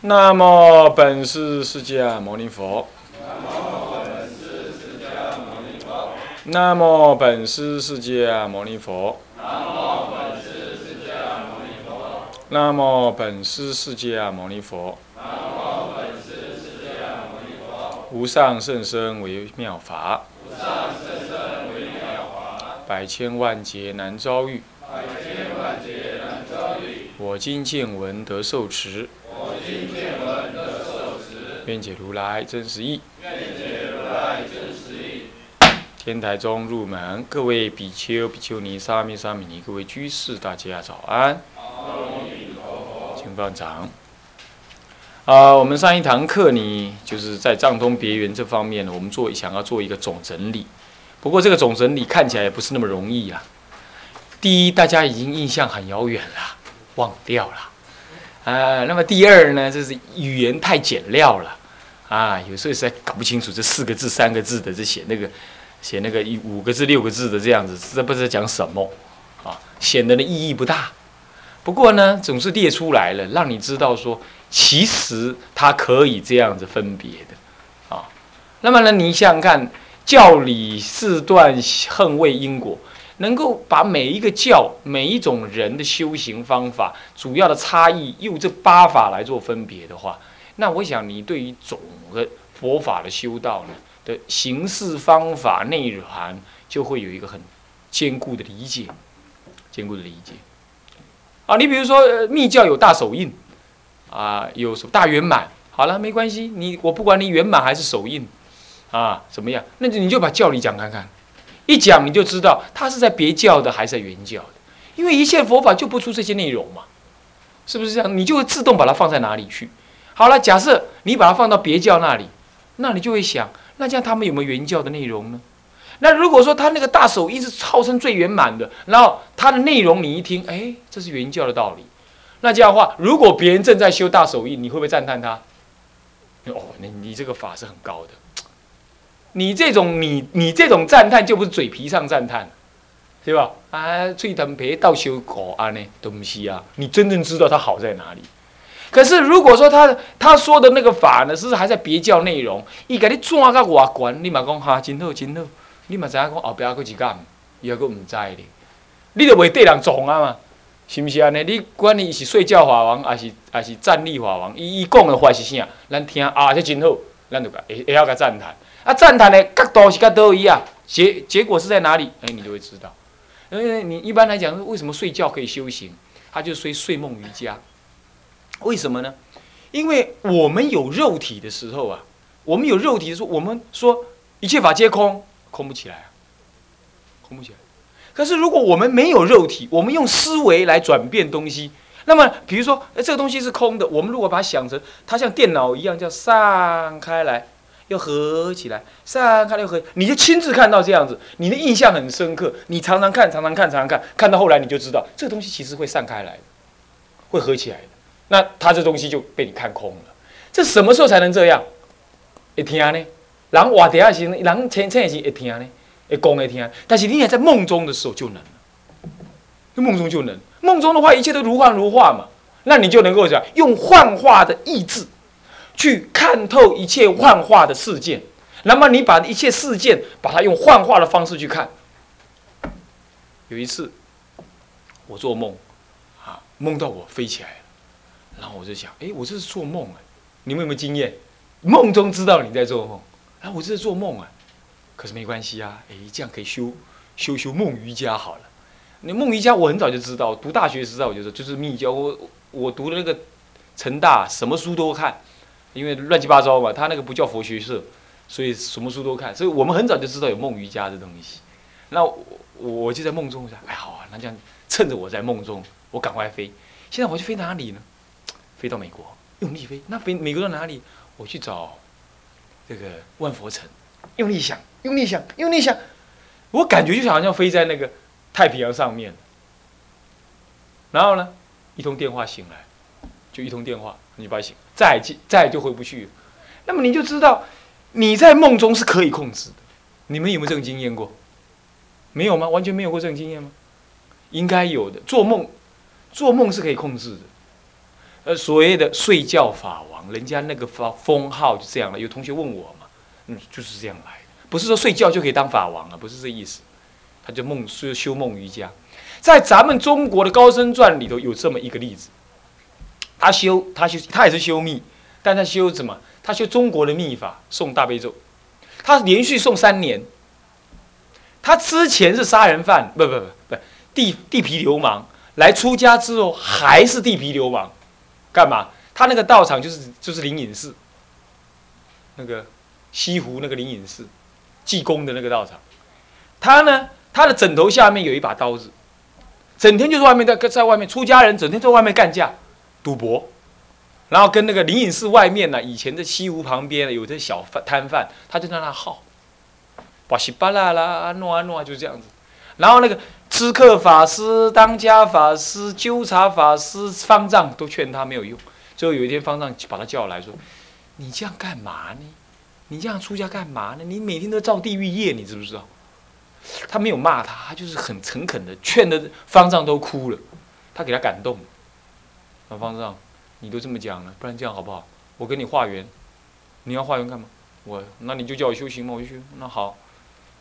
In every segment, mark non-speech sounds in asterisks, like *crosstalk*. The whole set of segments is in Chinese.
那么本师释迦牟尼佛。那么本师释迦牟尼佛。那么本师释迦牟尼佛。无上甚深为妙法。百千万劫难遭遇。我今见闻得受持。愿解如来真实义。天台中入门，各位比丘、比丘尼、沙弥、沙弥尼，各位居士，大家早安。请放掌。啊，我们上一堂课呢，就是在藏通别圆这方面呢，我们做想要做一个总整理。不过这个总整理看起来也不是那么容易啊。第一，大家已经印象很遥远了，忘掉了。啊，那么第二呢，就是语言太简料了。啊，有时候实在搞不清楚这四个字、三个字的，这写那个写那个五个字、六个字的这样子，这不知道讲什么啊，显得呢意义不大。不过呢，总是列出来了，让你知道说，其实它可以这样子分别的啊。那么呢，你想想看，教理四段横位因果，能够把每一个教、每一种人的修行方法主要的差异，用这八法来做分别的话。那我想，你对于总的佛法的修道呢的形式、方法、内涵，就会有一个很坚固的理解，坚固的理解。啊，你比如说密教有大手印，啊，有什么大圆满，好了，没关系，你我不管你圆满还是手印，啊，怎么样？那你就把教理讲看看，一讲你就知道他是在别教的还是在原教的，因为一切佛法就不出这些内容嘛，是不是这样？你就会自动把它放在哪里去？好了，假设你把它放到别教那里，那你就会想，那这样他们有没有原教的内容呢？那如果说他那个大手印是号称最圆满的，然后他的内容你一听，哎，这是原教的道理，那这样的话，如果别人正在修大手印，你会不会赞叹他？哦，你你这个法是很高的，你这种你你这种赞叹就不是嘴皮上赞叹，对吧？啊，吹藤皮倒修果啊呢东西啊，你真正知道它好在哪里？可是，如果说他他说的那个法呢，是还在别教内容，伊给你转到外观，你嘛讲哈真好真好，你嘛知影讲后壁佫一干，伊还佫毋知咧，你就袂对人撞啊嘛，是毋是安尼？你管你是睡觉法王，还是还是站立法王？伊伊讲的话是啥？咱听啊，这真好，咱就会会晓甲赞叹。啊，赞叹的角度是甲倒位啊？结结果是在哪里？哎，你就会知道。因为你一般来讲，为什么睡觉可以修行？他就睡睡梦瑜伽。为什么呢？因为我们有肉体的时候啊，我们有肉体的时候，我们说一切法皆空，空不起来啊，空不起来。可是如果我们没有肉体，我们用思维来转变东西，那么比如说，哎，这个东西是空的，我们如果把它想成它像电脑一样，叫散开来又合起来，散开又合，你就亲自看到这样子，你的印象很深刻。你常常看，常常看，常常看，看到后来你就知道，这个东西其实会散开来的，会合起来的。那他这东西就被你看空了，这什么时候才能这样？会听呢？人话底下时，人前前时会听呢？会讲会听，但是你也在梦中的时候就能了，梦中就能。梦中的话，一切都如幻如化嘛，那你就能够讲用幻化的意志去看透一切幻化的事件。那么你把一切事件，把它用幻化的方式去看。有一次，我做梦，啊，梦到我飞起来了。然后我就想，哎，我这是做梦哎，你们有没有经验？梦中知道你在做梦，然后我这是做梦啊，可是没关系啊，哎，这样可以修修修梦瑜伽好了。你梦瑜伽我很早就知道，读大学时代我就说就是密教，我我读的那个成大什么书都看，因为乱七八糟嘛，他那个不叫佛学社，所以什么书都看，所以我们很早就知道有梦瑜伽这东西。那我我就在梦中想，哎好啊，那这样趁着我在梦中，我赶快飞。现在我去飞哪里呢？飞到美国，用力飞。那飞美国到哪里？我去找这个万佛城，用力想，用力想，用力想。我感觉就好像飞在那个太平洋上面。然后呢，一通电话醒来，就一通电话，你不要醒，再再就回不去。那么你就知道，你在梦中是可以控制的。你们有没有这种经验过？没有吗？完全没有过这种经验吗？应该有的。做梦，做梦是可以控制的。呃，所谓的睡觉法王，人家那个封封号就这样了。有同学问我嘛，嗯，就是这样来的，不是说睡觉就可以当法王啊，不是这意思。他就梦修修梦瑜伽，在咱们中国的高僧传里头有这么一个例子。他修他修他也是修密，但他修什么？他修中国的密法，诵大悲咒。他连续诵三年。他之前是杀人犯，不不不不，地地痞流氓。来出家之后还是地痞流氓，干嘛？他那个道场就是就是灵隐寺，那个西湖那个灵隐寺，济公的那个道场。他呢，他的枕头下面有一把刀子，整天就是外面在在外面出家人整天在外面干架、赌博，然后跟那个灵隐寺外面呢，以前的西湖旁边有这小摊贩，他就在那耗，巴西巴拉啦，诺啊诺啊，就这样子。然后那个知客法师、当家法师、纠察法师、方丈都劝他没有用。最后有一天，方丈把他叫来说：“你这样干嘛呢？你这样出家干嘛呢？你每天都造地狱业，你知不知道？”他没有骂他，他就是很诚恳的劝的，方丈都哭了。他给他感动。那方丈，你都这么讲了，不然这样好不好？我跟你化缘，你要化缘干嘛？我那你就叫我修行嘛，我就修。那好，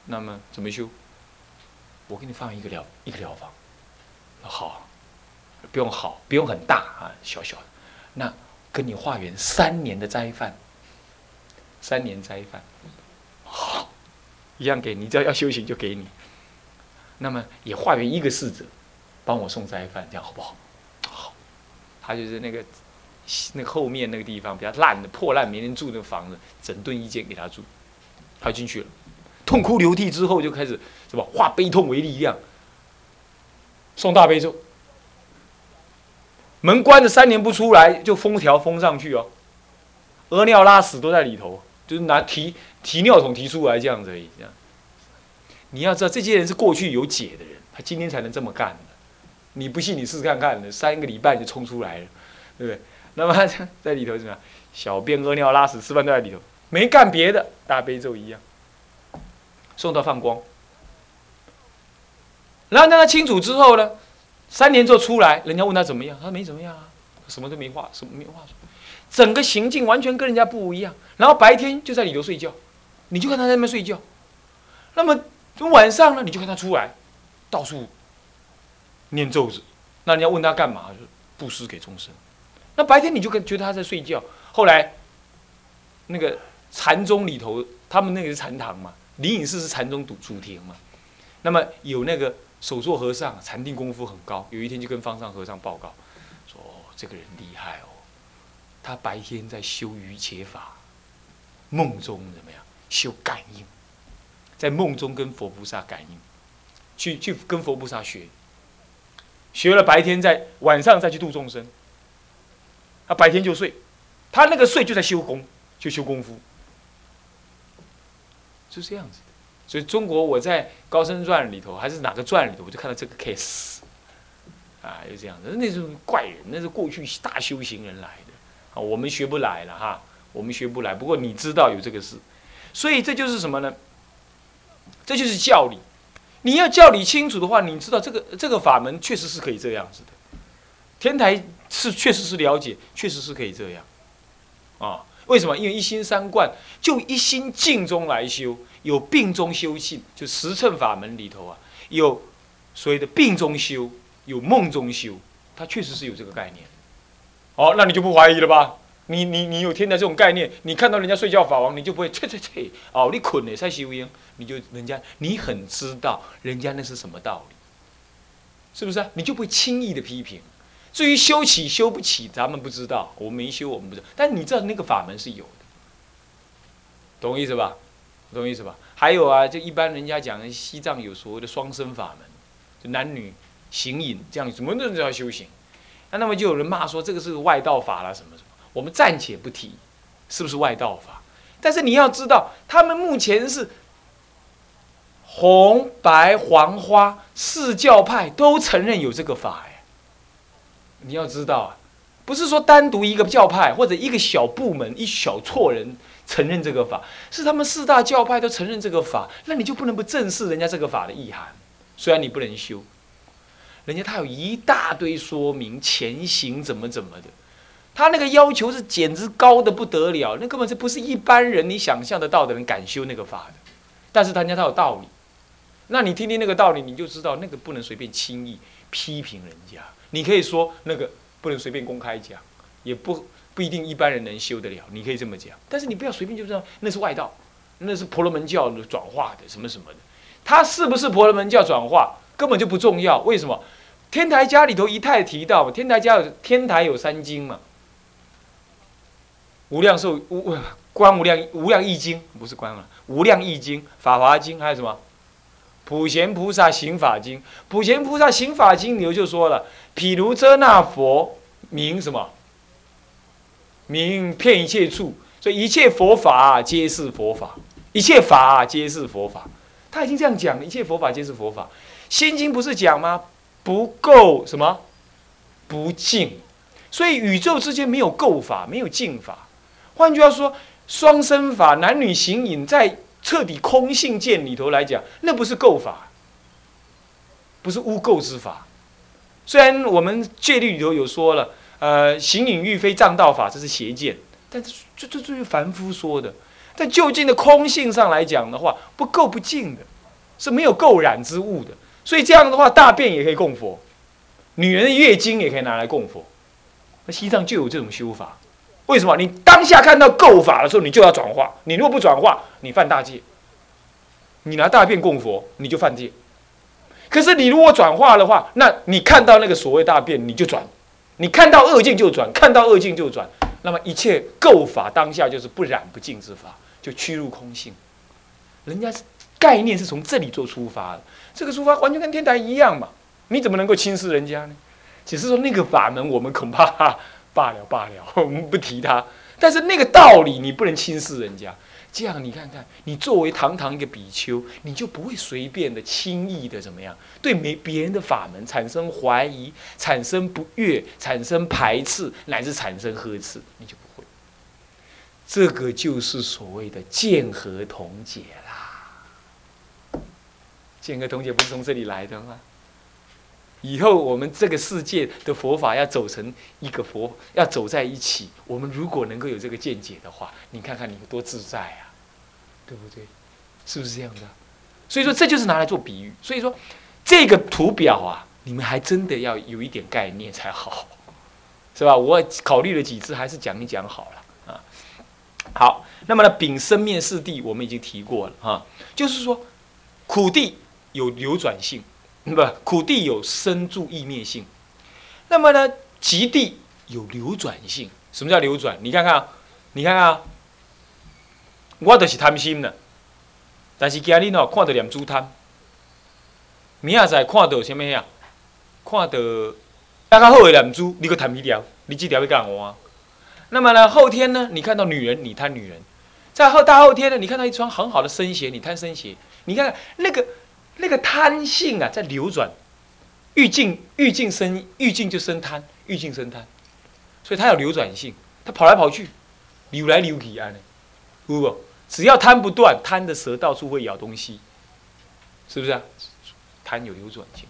那么怎么修？我给你放一个疗一个疗方，好，不用好，不用很大啊，小小的，那跟你化缘三年的斋饭，三年斋饭，好，一样给你，只要要修行就给你。那么也化缘一个侍者，帮我送斋饭，这样好不？好，他就是那个那后面那个地方比较烂的破烂没人住的房子，整顿一间给他住，他进去了。痛哭流涕之后，就开始什么化悲痛为力量，送大悲咒。门关着三年不出来，就封条封上去哦。屙尿拉屎都在里头，就是拿提提尿桶提出来这样子而已。这样，你要知道这些人是过去有解的人，他今天才能这么干。你不信你试试看看，三个礼拜就冲出来了，对不对？那么在里头怎么？小便、屙尿、拉屎、吃饭都在里头，没干别的，大悲咒一样。送到放光，然后让他清楚之后呢，三年之后出来，人家问他怎么样，他说没怎么样啊，什么都没话，什么没话说，整个行径完全跟人家不一样。然后白天就在里头睡觉，你就看他在那边睡觉。那么晚上呢，你就看他出来，到处念咒子。那你要问他干嘛，就布施给众生。那白天你就跟觉得他在睡觉。后来那个禅宗里头，他们那个是禅堂嘛。灵隐寺是禅宗主主庭嘛，那么有那个手座和尚禅定功夫很高，有一天就跟方丈和尚报告，说这个人厉害哦，他白天在修瑜伽法，梦中怎么样修感应，在梦中跟佛菩萨感应，去去跟佛菩萨学，学了白天在晚上再去度众生，他白天就睡，他那个睡就在修功，就修功夫。就这样子，所以中国我在《高僧传》里头还是哪个传里头，我就看到这个 case，啊，就这样子，那是怪人，那是过去大修行人来的，啊，我们学不来了哈，我们学不来。不过你知道有这个事，所以这就是什么呢？这就是教理。你要教理清楚的话，你知道这个这个法门确实是可以这样子的。天台是确实是了解，确实是可以这样，啊。为什么？因为一心三观，就一心静中来修，有病中修静，就十乘法门里头啊，有所谓的病中修，有梦中修，它确实是有这个概念。哦，那你就不怀疑了吧？你你你有天台这种概念，你看到人家睡觉法王，你就不会切切切哦，你捆了才修烟，你就人家你很知道人家那是什么道理，是不是？你就不会轻易的批评。至于修起修不起，咱们不知道，我没修，我们不知道。但你知道那个法门是有的，懂我意思吧？懂我意思吧？还有啊，就一般人家讲西藏有所谓的双生法门，就男女行淫这样，什么人都要修行。那那么就有人骂说这个是外道法了，什么什么。我们暂且不提是不是外道法，但是你要知道，他们目前是红白黄花四教派都承认有这个法哎。你要知道啊，不是说单独一个教派或者一个小部门、一小撮人承认这个法，是他们四大教派都承认这个法，那你就不能不正视人家这个法的意涵。虽然你不能修，人家他有一大堆说明前行怎么怎么的，他那个要求是简直高的不得了，那根本是不是一般人你想象得到的人敢修那个法的。但是他家他有道理，那你听听那个道理，你就知道那个不能随便轻易批评人家。你可以说那个不能随便公开讲，也不 *laughs* 不一定一般人能修得了。你可以这么讲，但是你不要随便就这样那是外道，那是婆罗门教转化的什么什么的。他是不是婆罗门教转化根本就不重要。为什么？天台家里头一太提到，天台家有天台有三经嘛。无量寿无观无量无量易经不是观啊，无量易经法华经还有什么普贤菩萨行法经普贤菩萨行法经里头就说了，譬如遮那佛名什么名骗一切处，所以一切佛法皆是佛法，一切法皆是佛法。他已经这样讲了，一切佛法皆是佛法。心经不是讲吗？不够什么不净，所以宇宙之间没有垢法，没有净法。换句话说，双生法、男女行淫，在彻底空性见里头来讲，那不是垢法，不是污垢之法。虽然我们戒律里头有说了，呃，行淫欲非障道法，这是邪见，但是这这这是凡夫说的。在就近的空性上来讲的话，不垢不净的，是没有垢染之物的。所以这样的话，大便也可以供佛，女人的月经也可以拿来供佛。那西藏就有这种修法。为什么？你当下看到垢法的时候，你就要转化。你如果不转化，你犯大戒。你拿大便供佛，你就犯戒。可是你如果转化的话，那你看到那个所谓大便，你就转。你看到恶境就转，看到恶境就转。那么一切垢法当下就是不染不净之法，就趋入空性。人家是概念是从这里做出发的，这个出发完全跟天台一样嘛。你怎么能够轻视人家呢？只是说那个法门，我们恐怕。罢了罢了，*laughs* 我们不提他。但是那个道理你不能轻视人家，这样你看看，你作为堂堂一个比丘，你就不会随便的、轻易的怎么样，对没别人的法门产生怀疑、产生不悦、产生排斥，乃至产生呵斥，你就不会。这个就是所谓的见合同解啦。见合同解不是从这里来的吗？以后我们这个世界的佛法要走成一个佛，要走在一起。我们如果能够有这个见解的话，你看看你有多自在啊，对不对？是不是这样的？所以说这就是拿来做比喻。所以说这个图表啊，你们还真的要有一点概念才好，是吧？我考虑了几次，还是讲一讲好了啊。好，那么呢，丙生面四地我们已经提过了哈，就是说苦地有流转性。不，苦地有生住意灭性，那么呢，极地有流转性。什么叫流转？你看看，你看看，我就是贪心的，但是今日呢看到念珠贪，明仔载看到什么呀？看到刚刚好的念珠，你个贪一条，你这条要干我。那么呢，后天呢，你看到女人，你贪女人；在后大后天呢，你看到一双很好的生鞋，你贪生鞋。你看看那个。那个贪性啊，在流转，欲境欲境生欲境就生贪，欲境生贪，所以它有流转性，它跑来跑去，流来流去啊，不？只要贪不断，贪的蛇到处会咬东西，是不是啊？贪有流转性。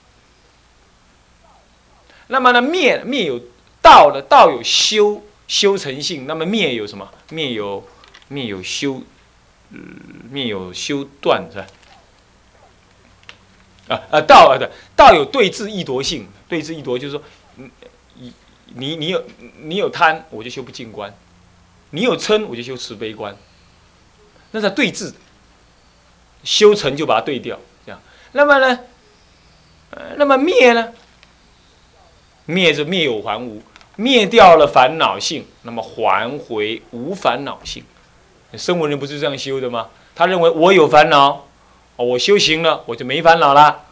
那么呢，灭灭有道的道有修修成性，那么灭有什么？灭有灭有修，灭有修断是吧？啊啊道啊对道有对治易夺性，对治易夺就是说，你你你有你有贪，我就修不净观；你有嗔，我就修慈悲观。那在对治，修成就把它对掉，这样。那么呢，呃，那么灭呢？灭就灭有还无，灭掉了烦恼性，那么还回无烦恼性。生闻人不是这样修的吗？他认为我有烦恼。哦，我修行了，我就没烦恼了。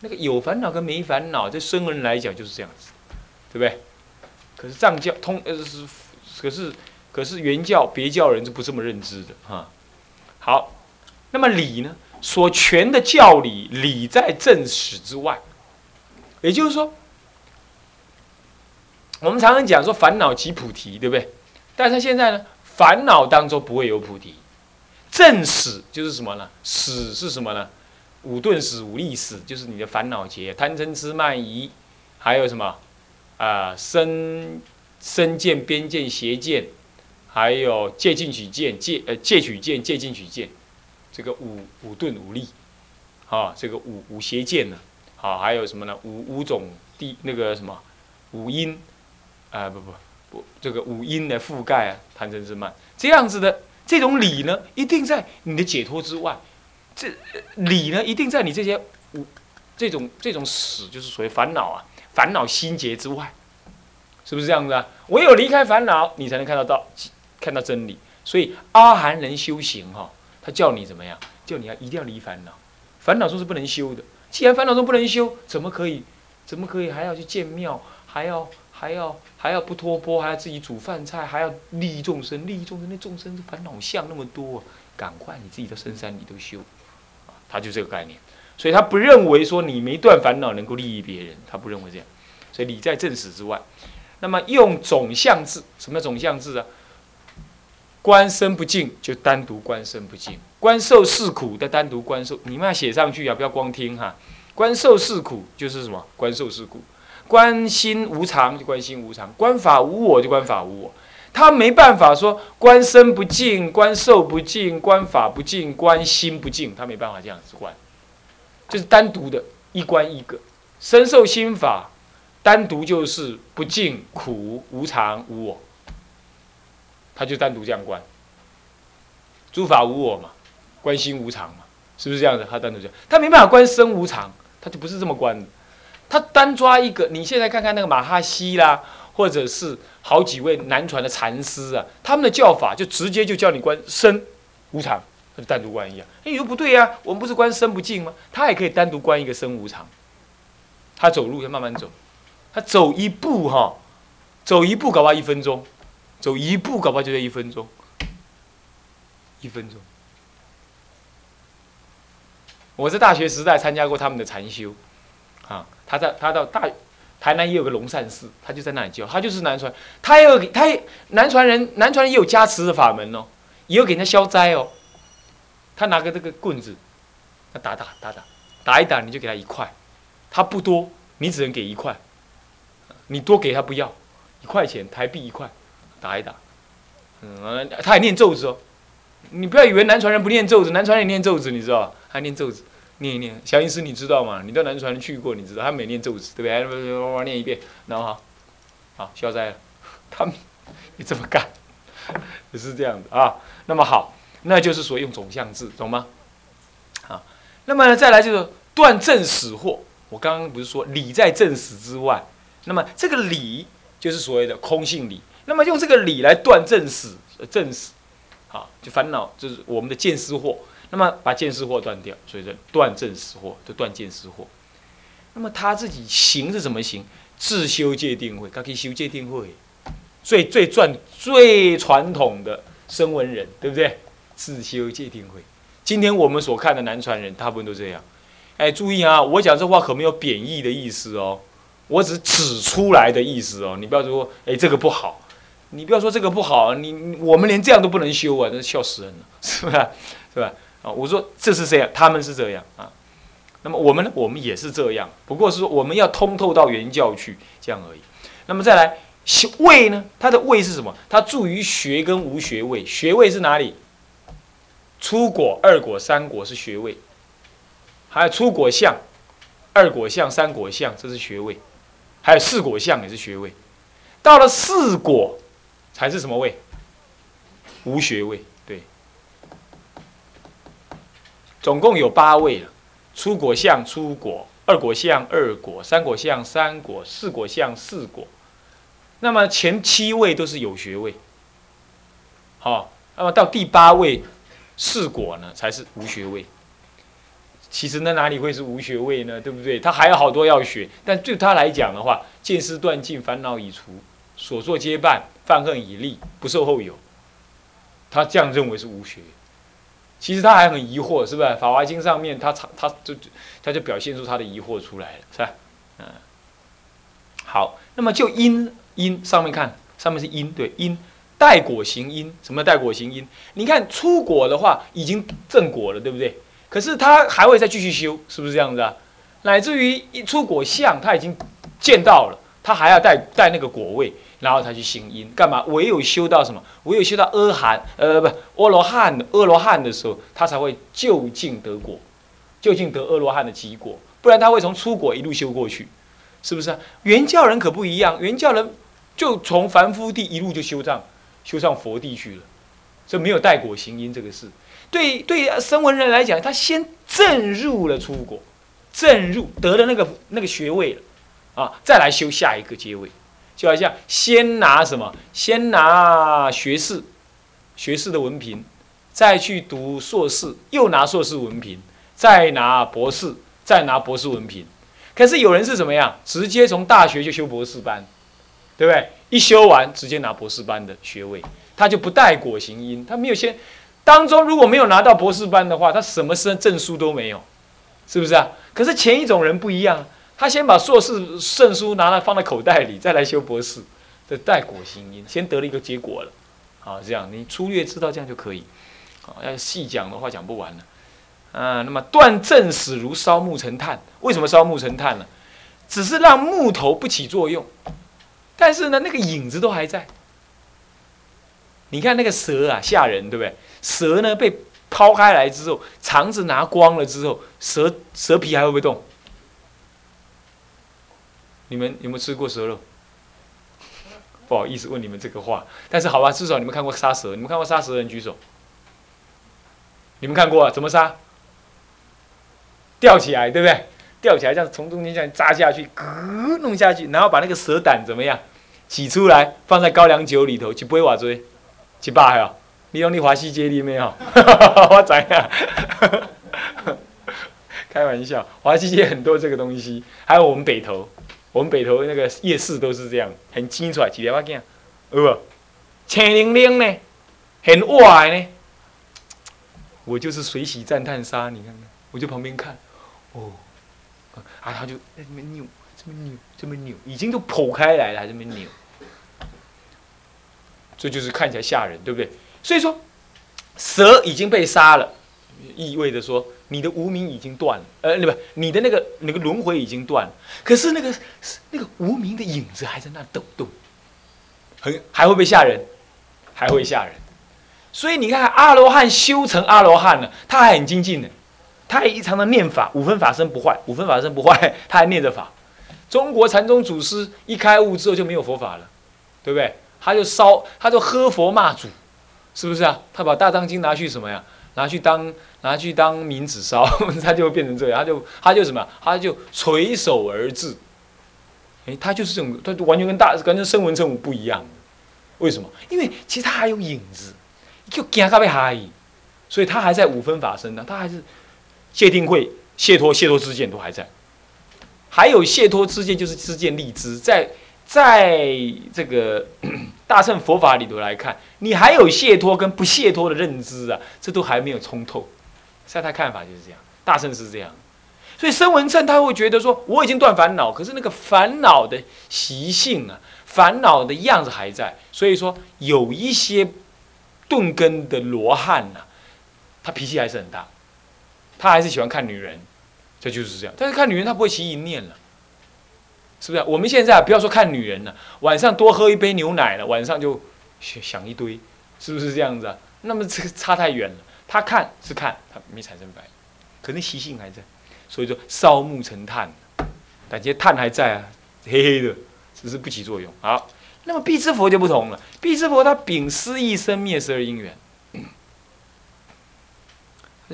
那个有烦恼跟没烦恼，对生人来讲就是这样子，对不对？可是藏教通呃是，可是可是原教别教人是不这么认知的哈。好，那么理呢？所全的教理，理在正史之外。也就是说，我们常常讲说烦恼即菩提，对不对？但是现在呢，烦恼当中不会有菩提。正史就是什么呢？史是什么呢？五顿史、五力史，就是你的烦恼劫、贪嗔痴慢疑，还有什么啊？生身见、边见、邪见，还有借进取见、借呃借取见、借进取见，这个五五钝五力，啊，这个五五邪见呢，好，还有什么呢？五五种地那个什么五阴，啊不不不，这个五阴的覆盖啊，贪嗔痴慢，这样子的这种理呢，一定在你的解脱之外，这理呢，一定在你这些五这种这种死，就是所谓烦恼啊。烦恼心结之外，是不是这样子啊？唯有离开烦恼，你才能看到到看到真理。所以阿含人修行哈，他叫你怎么样？叫你要一定要离烦恼，烦恼中是不能修的。既然烦恼中不能修，怎么可以？怎么可以还要去建庙？还要还要还要不脱钵？还要自己煮饭菜？还要利益众生？利益众生，那众生是烦恼相那么多，赶快你自己到深山里头修啊！他就这个概念。所以他不认为说你没断烦恼能够利益别人，他不认为这样。所以理在正史之外。那么用总相字，什么叫总相字啊？观身不净就单独观身不净，观受是苦的单独观受，你们要写上去啊，不要光听哈。观受是苦就是什么？观受是苦。观心无常就观心无常，观法无我就观法无我。他没办法说观身不净，观受不净，观法不净，观心不净，他没办法这样子观。就是单独的一观一个，身受心法，单独就是不净、苦、无常、无我，他就单独这样观。诸法无我嘛，观心无常嘛，是不是这样子？他单独讲，他没办法观身无常，他就不是这么观的。他单抓一个，你现在看看那个马哈西啦，或者是好几位南传的禅师啊，他们的教法就直接就叫你观身无常。就单独观一样，哎，你说不对呀，我们不是观身不净吗？他也可以单独观一个身无常。他走路要慢慢走，他走一步哈，走一步搞不好一分钟，走一步搞不好就要一分钟，一分钟。我在大学时代参加过他们的禅修，啊，他在他到大台南也有个龙善寺，他就在那里教，他就是南传，他也有他南传人，南传人也有加持的法门哦，也有给人家消灾哦。他拿个这个棍子，他打打打打，打一打你就给他一块，他不多，你只能给一块，你多给他不要，一块钱台币一块，打一打，嗯，他还念咒子哦，你不要以为南传人不念咒子，南传人念咒子，你知道吧？还念咒子，念一念，小英师你知道吗？你到南传去过，你知道他每念咒子，对不对？哇念一遍，然后好，消灾了，*laughs* 他们也这么干，*laughs* 也是这样的啊，那么好。那就是说用总相字，懂吗？好，那么再来就是断正死惑。我刚刚不是说理在正死之外，那么这个理就是所谓的空性理。那么用这个理来断正死，正死，好，就烦恼就是我们的见思惑。那么把见思惑断掉，所以说断正死惑，就断见思惑。那么他自己行是怎么行？自修戒定慧，他可以修戒定慧，最最传最传统的声闻人，对不对？自修戒定慧，今天我们所看的南传人，大部分都这样。哎，注意啊，我讲这话可没有贬义的意思哦，我只指出来的意思哦。你不要说，哎，这个不好，你不要说这个不好，你我们连这样都不能修啊，那笑死人了，是吧？是吧？啊，我说这是这样，他们是这样啊。那么我们呢？我们也是这样，不过是说我们要通透到原教去，这样而已。那么再来，位呢？它的位是什么？它助于学跟无学位，学位是哪里？初果、二果、三果是学位，还有初果相、二果相、三果相，这是学位，还有四果相也是学位。到了四果，才是什么位？无学位。对，总共有八位了：初果相、初果；二果相、二果；三果相、三果；四果相、四果。那么前七位都是有学位。好，那么到第八位。四果呢才是无学位。其实那哪里会是无学位呢？对不对？他还有好多要学。但对他来讲的话，见思断尽，烦恼已除，所作皆办，犯恨已立，不受后有。他这样认为是无学。其实他还很疑惑，是不是？《法华经》上面他他就他就表现出他的疑惑出来了，是吧？嗯。好，那么就因因上面看，上面是因，对因。待果行因，什么待果行因？你看出果的话，已经正果了，对不对？可是他还会再继续修，是不是这样子啊？乃至于一出果相，他已经见到了，他还要带带那个果位，然后他去行因，干嘛？唯有修到什么？唯有修到阿含，呃，不，阿罗汉，阿罗汉的时候，他才会就近得果，就近得阿罗汉的结果，不然他会从出果一路修过去，是不是啊？原教人可不一样，原教人就从凡夫地一路就修上，修上佛地去了，这没有带果行因这个事。对对，声闻人来讲，他先正入了出果，正入得了那个那个学位了。啊，再来修下一个阶位，就好像先拿什么？先拿学士，学士的文凭，再去读硕士，又拿硕士文凭，再拿博士，再拿博士文凭。可是有人是怎么样？直接从大学就修博士班，对不对？一修完直接拿博士班的学位，他就不带果行因，他没有先当中如果没有拿到博士班的话，他什么证证书都没有，是不是啊？可是前一种人不一样。他先把硕士证书拿来放在口袋里，再来修博士，这带果行因，先得了一个结果了。好，这样你粗略知道这样就可以。好，要细讲的话讲不完了。啊，那么断正死如烧木成炭，为什么烧木成炭呢？只是让木头不起作用，但是呢，那个影子都还在。你看那个蛇啊，吓人，对不对？蛇呢被抛开来之后，肠子拿光了之后，蛇蛇皮还会不会动？你们有没有吃过蛇肉？不好意思问你们这个话，但是好吧，至少你们看过杀蛇。你们看过杀蛇的人举手。你们看过啊？怎么杀？吊起来，对不对？吊起来，这样从中间这样扎下去，咯弄下去，然后把那个蛇胆怎么样？挤出来，放在高粱酒里头去杯瓦锥，去巴呀！你用你华西街里面哦，*laughs* 我怎样？*laughs* 开玩笑，华西街很多这个东西，还有我们北头。我们北头那个夜市都是这样，很清楚，几条花镜，有无？青灵灵呢，很哇呢。我就是水洗赞叹沙，你看看，我就旁边看，哦，啊，他就在这边扭，这么扭，这么扭，已经都剖开来了，还这么扭，这就是看起来吓人，对不对？所以说，蛇已经被杀了，意味着说。你的无名已经断了，呃，不，你的那个那个轮回已经断了，可是那个那个无名的影子还在那抖动，很还会不吓人？还会吓人。所以你看阿罗汉修成阿罗汉了，他还很精进呢，他还常常念法，五分法身不坏，五分法身不坏，*laughs* 他还念着法。中国禅宗祖师一开悟之后就没有佛法了，对不对？他就烧，他就喝佛骂祖，是不是啊？他把大藏经拿去什么呀？拿去当拿去当冥纸烧，*laughs* 他就会变成这样，他就他就什么，他就垂手而至。哎，他就是这种，他完全跟大跟声闻乘武不一样。为什么？因为其实他还有影子，就惊他被害，所以他还在五分法身呢，他还是谢定慧、谢脱、谢脱之见都还在，还有谢脱之见就是之见立知，在在这个。大乘佛法里头来看，你还有解脱跟不解脱的认知啊，这都还没有通透。在他看法就是这样，大圣是这样，所以声闻乘他会觉得说，我已经断烦恼，可是那个烦恼的习性啊，烦恼的样子还在。所以说，有一些钝根的罗汉呐，他脾气还是很大，他还是喜欢看女人，这就是这样。但是看女人他不会起淫念了。是不是啊？我们现在啊不要说看女人了，晚上多喝一杯牛奶了，晚上就想一堆，是不是这样子啊？那么这个差太远了。他看是看，他没产生反应，可能习性还在。所以说烧木成炭，感觉炭还在啊，黑黑的，只是不起作用。好，那么必之佛就不同了，必之佛他秉失一生灭十二因缘，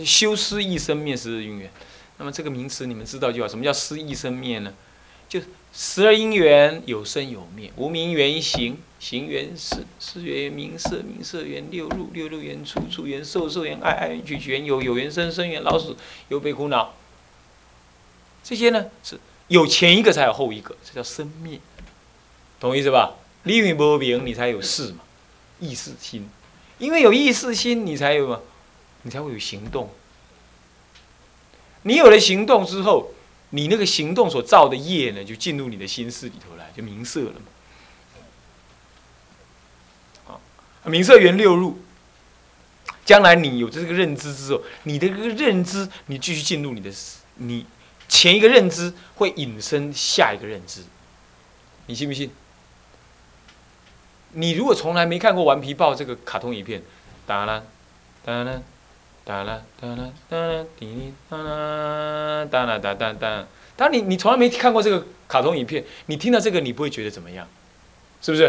修失一生灭十二因缘。那么这个名词你们知道就好，什么叫失一生灭呢？就十二因缘有生有灭，无名缘行，行缘事，事缘名色，名色缘六入，六入缘出，出缘受，受缘爱，爱缘取，取缘有，有缘生，生缘老死，有悲苦恼。这些呢是有前一个才有后一个，这叫生灭，懂意思吧？离云不明，你才有事嘛，意识心，因为有意识心，你才有嘛，你才会有行动。你有了行动之后。你那个行动所造的业呢，就进入你的心事里头来，就明色了嘛。啊，明色缘六入，将来你有这个认知之后，你的这个认知，你继续进入你的，你前一个认知会引申下一个认知，你信不信？你如果从来没看过《顽皮豹》这个卡通影片，哒啦哒啦哒啦哒啦哒啦滴滴哒啦哒啦哒哒哒。当你你从来没看过这个卡通影片，你听到这个你不会觉得怎么样，是不是？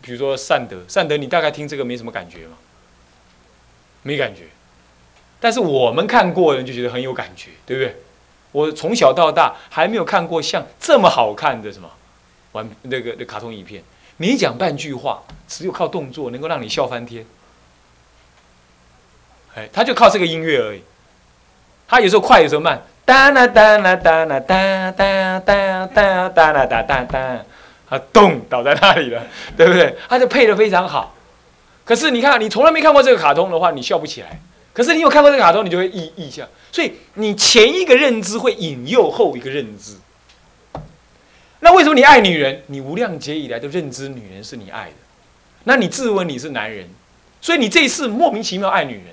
比如说善德，善德，你大概听这个没什么感觉吗？没感觉。但是我们看过的人就觉得很有感觉，对不对？我从小到大还没有看过像这么好看的什么玩那个那卡通影片，没讲半句话，只有靠动作能够让你笑翻天。他就靠这个音乐而已。他有时候快，有时候慢，哒啦哒啦哒啦哒哒哒哒哒啦哒哒哒，啊，咚倒在那里了，*laughs* 对不对？他就配的非常好。可是你看，你从来没看过这个卡通的话，你笑不起来。可是你有看过这个卡通，你就会意意象，所以你前一个认知会引诱后一个认知。那为什么你爱女人？你无量劫以来都认知女人是你爱的，那你自问你是男人，所以你这一次莫名其妙爱女人，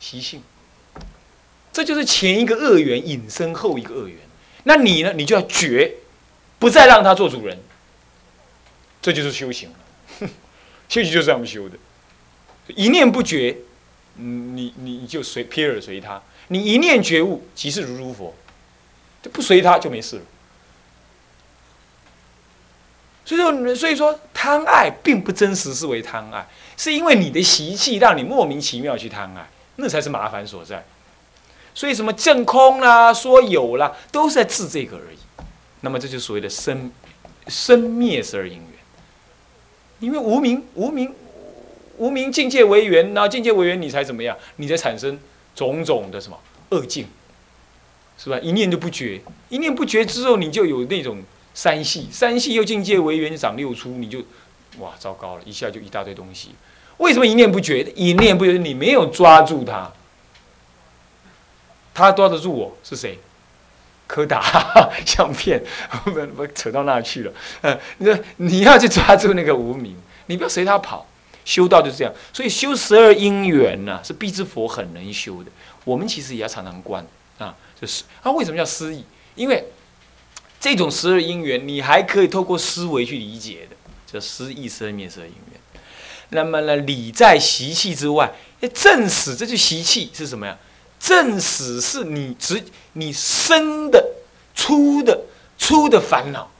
习性。这就是前一个恶缘引申后一个恶缘。那你呢？你就要绝，不再让他做主人。这就是修行了，*laughs* 修行就是这样修的，一念不绝。你你你就随撇而随他，你一念觉悟即是如如佛，就不随他就没事了。所以说，所以说贪爱并不真实是为贪爱，是因为你的习气让你莫名其妙去贪爱，那才是麻烦所在。所以什么正空啦，说有啦，都是在治这个而已。那么这就是所谓的生生灭十二因缘，因为无名无名。无名境界为缘，那境界为缘，你才怎么样？你才产生种种的什么恶境，是吧？一念都不绝，一念不绝之后，你就有那种三系，三系又境界为缘，长六出，你就哇，糟糕了，一下就一大堆东西。为什么一念不绝？一念不绝，你没有抓住他，他抓得住我是谁？柯达 *laughs* 相片，我我扯到那去了。嗯，你说你要去抓住那个无名，你不要随他跑。修道就是这样，所以修十二因缘呢，是必之佛很能修的。我们其实也要常常观啊，就是啊，为什么叫失意？因为这种十二因缘，你还可以透过思维去理解的，叫失意生灭十二因缘。那么呢，理在习气之外，正史这就习气是什么呀？正史是你直你生的、出的、出的烦恼，